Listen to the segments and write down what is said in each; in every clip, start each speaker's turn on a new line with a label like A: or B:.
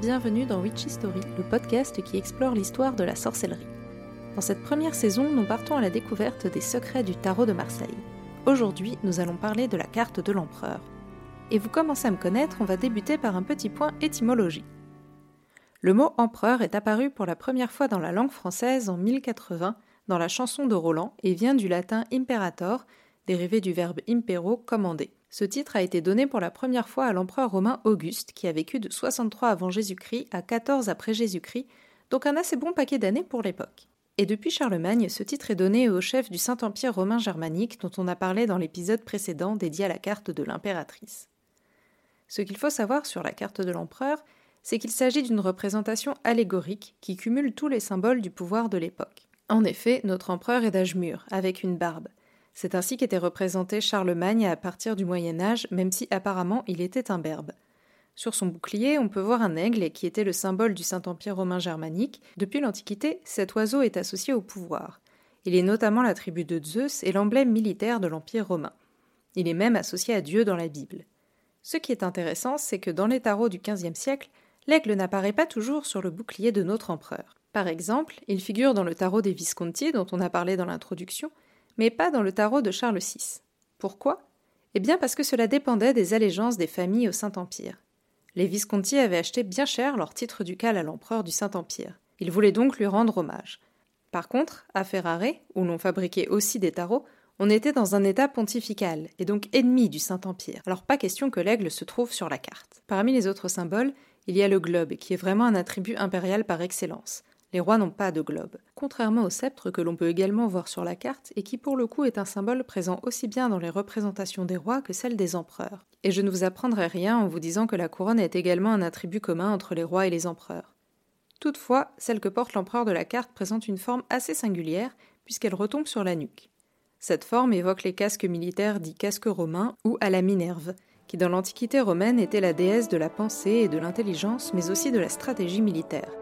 A: bienvenue dans Witchy Story, le podcast qui explore l'histoire de la sorcellerie. Dans cette première saison, nous partons à la découverte des secrets du tarot de Marseille. Aujourd'hui, nous allons parler de la carte de l'empereur. Et vous commencez à me connaître, on va débuter par un petit point étymologie. Le mot empereur est apparu pour la première fois dans la langue française en 1080 dans la chanson de Roland et vient du latin imperator, dérivé du verbe impero, commander. Ce titre a été donné pour la première fois à l'empereur romain Auguste, qui a vécu de 63 avant Jésus-Christ à 14 après Jésus-Christ, donc un assez bon paquet d'années pour l'époque. Et depuis Charlemagne, ce titre est donné au chef du Saint-Empire romain germanique dont on a parlé dans l'épisode précédent dédié à la carte de l'impératrice. Ce qu'il faut savoir sur la carte de l'empereur, c'est qu'il s'agit d'une représentation allégorique qui cumule tous les symboles du pouvoir de l'époque. En effet, notre empereur est d'âge mûr, avec une barbe. C'est ainsi qu'était représenté Charlemagne à partir du Moyen Âge, même si apparemment il était imberbe. Sur son bouclier, on peut voir un aigle qui était le symbole du Saint-Empire romain germanique. Depuis l'Antiquité, cet oiseau est associé au pouvoir. Il est notamment l'attribut de Zeus et l'emblème militaire de l'Empire romain. Il est même associé à Dieu dans la Bible. Ce qui est intéressant, c'est que dans les tarots du XVe siècle, l'aigle n'apparaît pas toujours sur le bouclier de notre empereur. Par exemple, il figure dans le tarot des Visconti dont on a parlé dans l'introduction, mais pas dans le tarot de Charles VI. Pourquoi? Eh bien parce que cela dépendait des allégeances des familles au Saint-Empire. Les Visconti avaient acheté bien cher leur titre ducal à l'empereur du Saint-Empire. Ils voulaient donc lui rendre hommage. Par contre, à Ferrare, où l'on fabriquait aussi des tarots, on était dans un état pontifical, et donc ennemi du Saint-Empire. Alors pas question que l'aigle se trouve sur la carte. Parmi les autres symboles, il y a le globe, qui est vraiment un attribut impérial par excellence. Les rois n'ont pas de globe, contrairement au sceptre que l'on peut également voir sur la carte et qui pour le coup est un symbole présent aussi bien dans les représentations des rois que celles des empereurs. Et je ne vous apprendrai rien en vous disant que la couronne est également un attribut commun entre les rois et les empereurs. Toutefois, celle que porte l'empereur de la carte présente une forme assez singulière puisqu'elle retombe sur la nuque. Cette forme évoque les casques militaires dits casques romains ou à la Minerve, qui dans l'Antiquité romaine était la déesse de la pensée et de l'intelligence mais aussi de la stratégie militaire.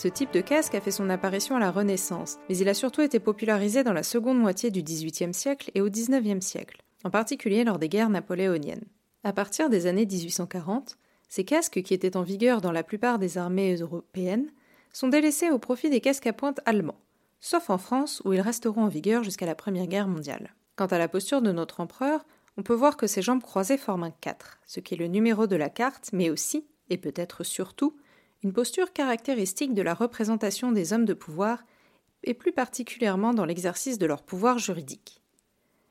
A: Ce type de casque a fait son apparition à la Renaissance, mais il a surtout été popularisé dans la seconde moitié du XVIIIe siècle et au XIXe siècle, en particulier lors des guerres napoléoniennes. À partir des années 1840, ces casques, qui étaient en vigueur dans la plupart des armées européennes, sont délaissés au profit des casques à pointe allemands, sauf en France où ils resteront en vigueur jusqu'à la Première Guerre mondiale. Quant à la posture de notre empereur, on peut voir que ses jambes croisées forment un 4, ce qui est le numéro de la carte, mais aussi, et peut-être surtout, une posture caractéristique de la représentation des hommes de pouvoir, et plus particulièrement dans l'exercice de leur pouvoir juridique.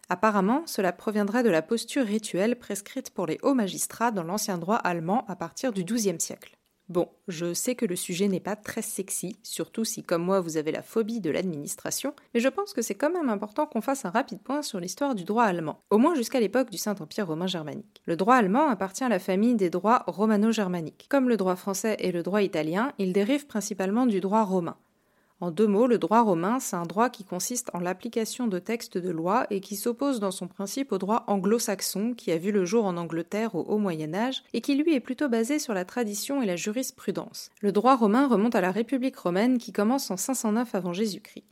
A: Apparemment, cela proviendrait de la posture rituelle prescrite pour les hauts magistrats dans l'ancien droit allemand à partir du XIIe siècle. Bon, je sais que le sujet n'est pas très sexy, surtout si comme moi vous avez la phobie de l'administration, mais je pense que c'est quand même important qu'on fasse un rapide point sur l'histoire du droit allemand, au moins jusqu'à l'époque du Saint-Empire romain germanique. Le droit allemand appartient à la famille des droits romano-germaniques. Comme le droit français et le droit italien, il dérive principalement du droit romain. En deux mots, le droit romain, c'est un droit qui consiste en l'application de textes de loi et qui s'oppose dans son principe au droit anglo-saxon qui a vu le jour en Angleterre au haut Moyen Âge et qui lui est plutôt basé sur la tradition et la jurisprudence. Le droit romain remonte à la République romaine qui commence en 509 avant Jésus-Christ.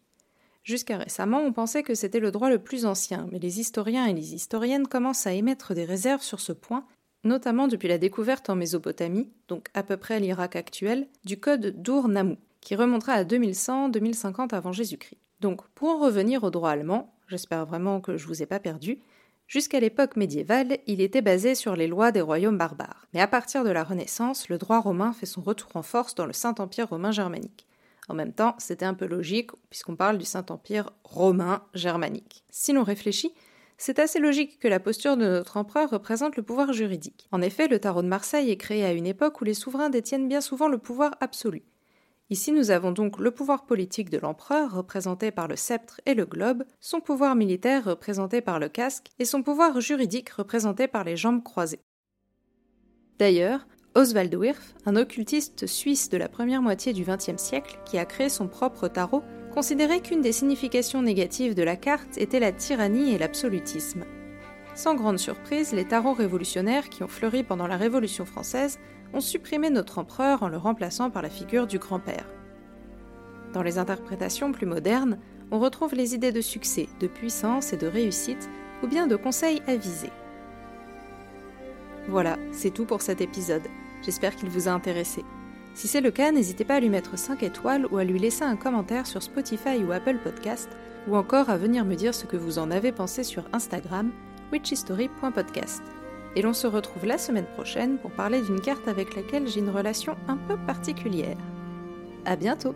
A: Jusqu'à récemment, on pensait que c'était le droit le plus ancien, mais les historiens et les historiennes commencent à émettre des réserves sur ce point, notamment depuis la découverte en Mésopotamie, donc à peu près l'Irak actuel, du code d'Ur-Nammu qui remontera à 2100-2050 avant Jésus-Christ. Donc, pour en revenir au droit allemand, j'espère vraiment que je vous ai pas perdu, Jusqu'à l'époque médiévale, il était basé sur les lois des royaumes barbares. Mais à partir de la Renaissance, le droit romain fait son retour en force dans le Saint-Empire romain germanique. En même temps, c'était un peu logique, puisqu'on parle du Saint-Empire romain germanique. Si l'on réfléchit, c'est assez logique que la posture de notre empereur représente le pouvoir juridique. En effet, le tarot de Marseille est créé à une époque où les souverains détiennent bien souvent le pouvoir absolu. Ici, nous avons donc le pouvoir politique de l'empereur, représenté par le sceptre et le globe, son pouvoir militaire, représenté par le casque, et son pouvoir juridique, représenté par les jambes croisées. D'ailleurs, Oswald Wirth, un occultiste suisse de la première moitié du XXe siècle, qui a créé son propre tarot, considérait qu'une des significations négatives de la carte était la tyrannie et l'absolutisme. Sans grande surprise, les tarots révolutionnaires qui ont fleuri pendant la Révolution française ont supprimé notre empereur en le remplaçant par la figure du grand-père. Dans les interprétations plus modernes, on retrouve les idées de succès, de puissance et de réussite, ou bien de conseils avisés. Voilà, c'est tout pour cet épisode. J'espère qu'il vous a intéressé. Si c'est le cas, n'hésitez pas à lui mettre 5 étoiles ou à lui laisser un commentaire sur Spotify ou Apple Podcast, ou encore à venir me dire ce que vous en avez pensé sur Instagram witchhistory.podcast. Et l'on se retrouve la semaine prochaine pour parler d'une carte avec laquelle j'ai une relation un peu particulière. À bientôt!